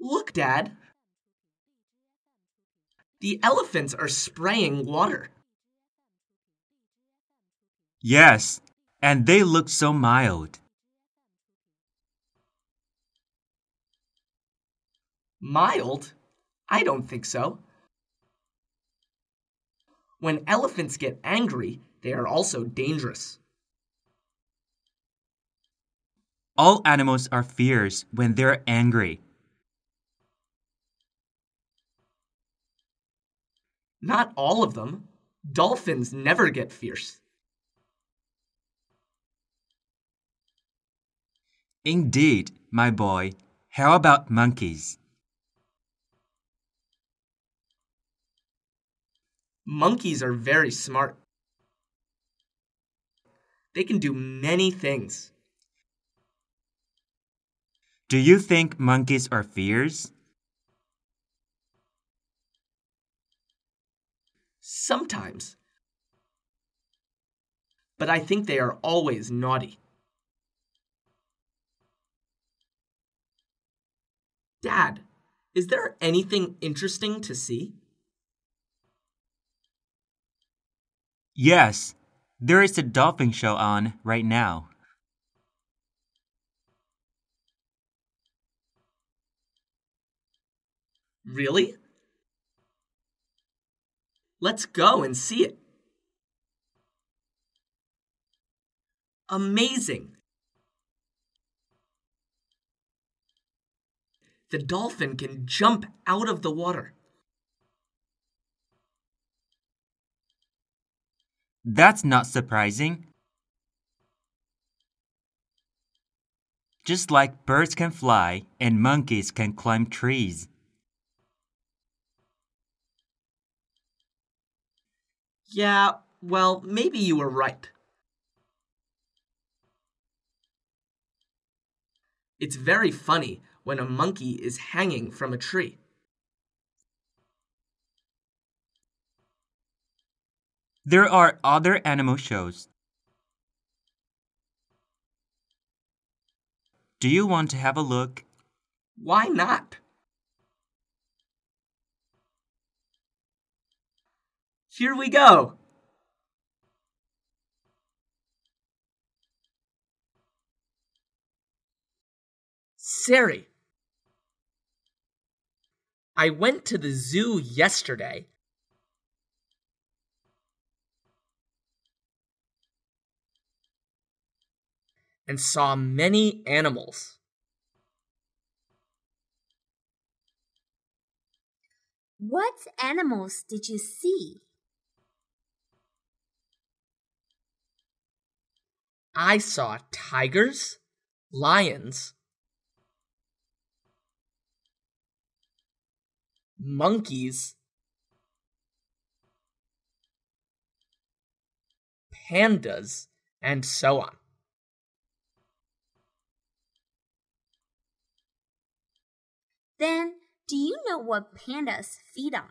Look, Dad. The elephants are spraying water. Yes, and they look so mild. Mild? I don't think so. When elephants get angry, they are also dangerous. All animals are fierce when they're angry. Not all of them. Dolphins never get fierce. Indeed, my boy. How about monkeys? Monkeys are very smart. They can do many things. Do you think monkeys are fierce? Sometimes. But I think they are always naughty. Dad, is there anything interesting to see? Yes, there is a dolphin show on right now. Really? Let's go and see it. Amazing! The dolphin can jump out of the water. That's not surprising. Just like birds can fly and monkeys can climb trees. Yeah, well, maybe you were right. It's very funny when a monkey is hanging from a tree. There are other animal shows. Do you want to have a look? Why not? Here we go. Sari. I went to the zoo yesterday. And saw many animals. What animals did you see? I saw tigers, lions, monkeys, pandas, and so on. Then, do you know what pandas feed on?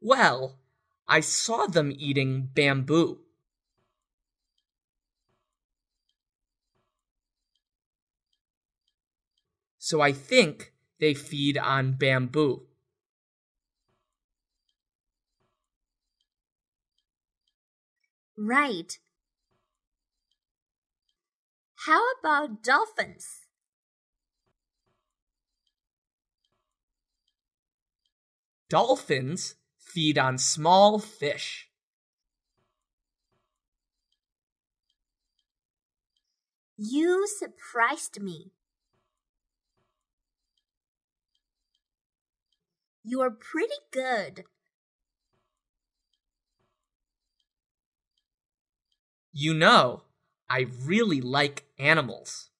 Well, I saw them eating bamboo. So I think they feed on bamboo. Right. How about dolphins? Dolphins feed on small fish. You surprised me. You're pretty good. You know, I really like animals.